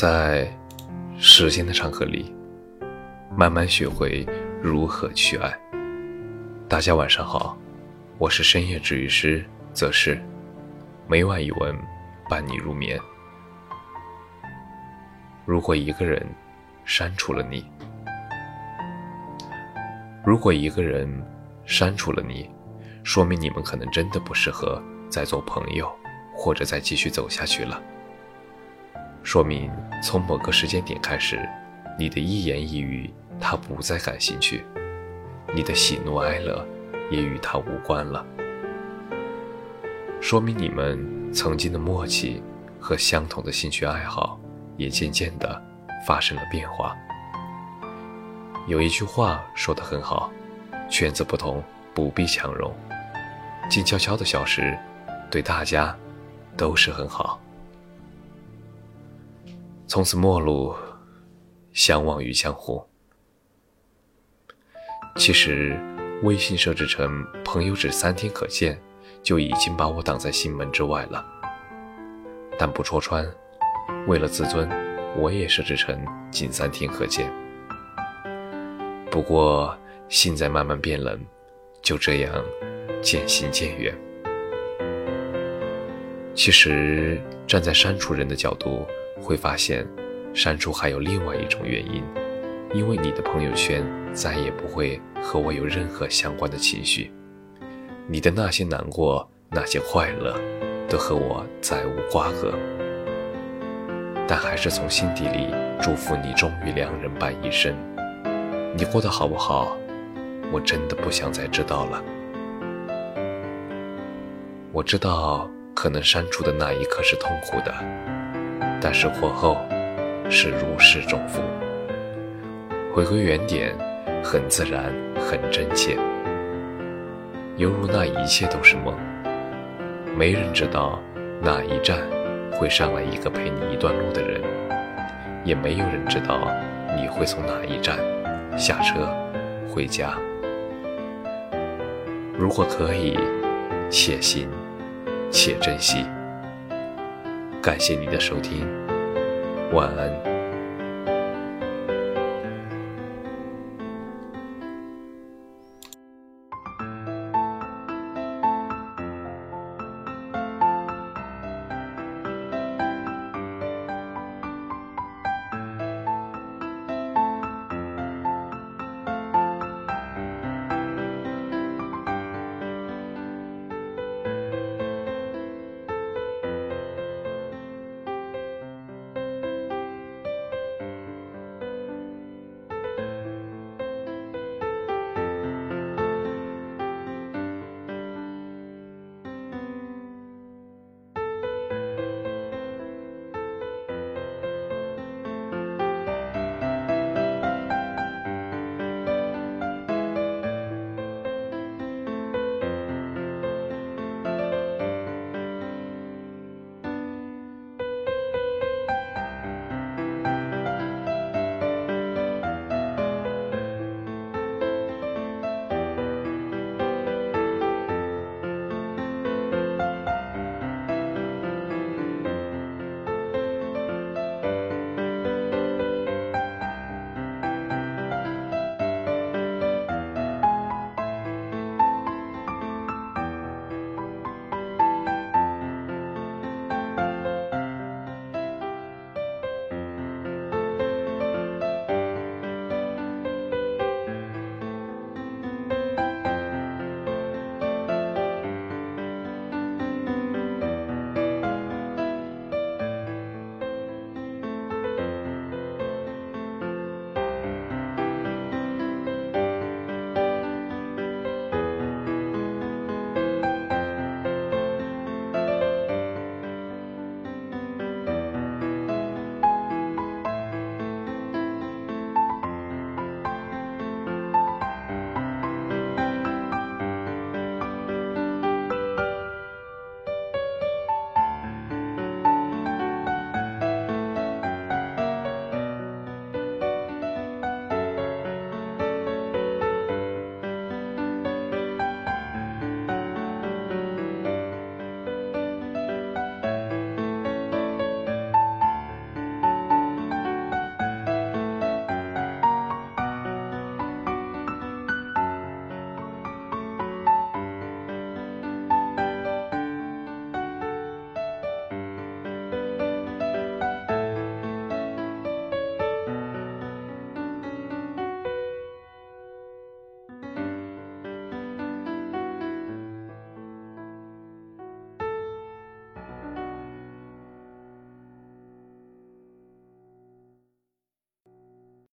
在时间的长河里，慢慢学会如何去爱。大家晚上好，我是深夜治愈师则是，每晚一文伴你入眠。如果一个人删除了你，如果一个人删除了你，说明你们可能真的不适合再做朋友，或者再继续走下去了。说明从某个时间点开始，你的一言一语他不再感兴趣，你的喜怒哀乐也与他无关了。说明你们曾经的默契和相同的兴趣爱好也渐渐的发生了变化。有一句话说得很好，圈子不同不必强融，静悄悄的消失，对大家都是很好。从此陌路，相忘于江湖。其实，微信设置成朋友只三天可见，就已经把我挡在心门之外了。但不戳穿，为了自尊，我也设置成仅三天可见。不过，心在慢慢变冷，就这样渐行渐远。其实，站在删除人的角度，会发现，删除还有另外一种原因，因为你的朋友圈再也不会和我有任何相关的情绪，你的那些难过、那些快乐，都和我再无瓜葛。但还是从心底里祝福你，终于良人伴一生。你过得好不好？我真的不想再知道了。我知道，可能删除的那一刻是痛苦的，但是过后是如释重负，回归原点，很自然，很真切，犹如那一切都是梦。没人知道哪一站会上来一个陪你一段路的人，也没有人知道你会从哪一站。下车，回家。如果可以，且行且珍惜。感谢你的收听，晚安。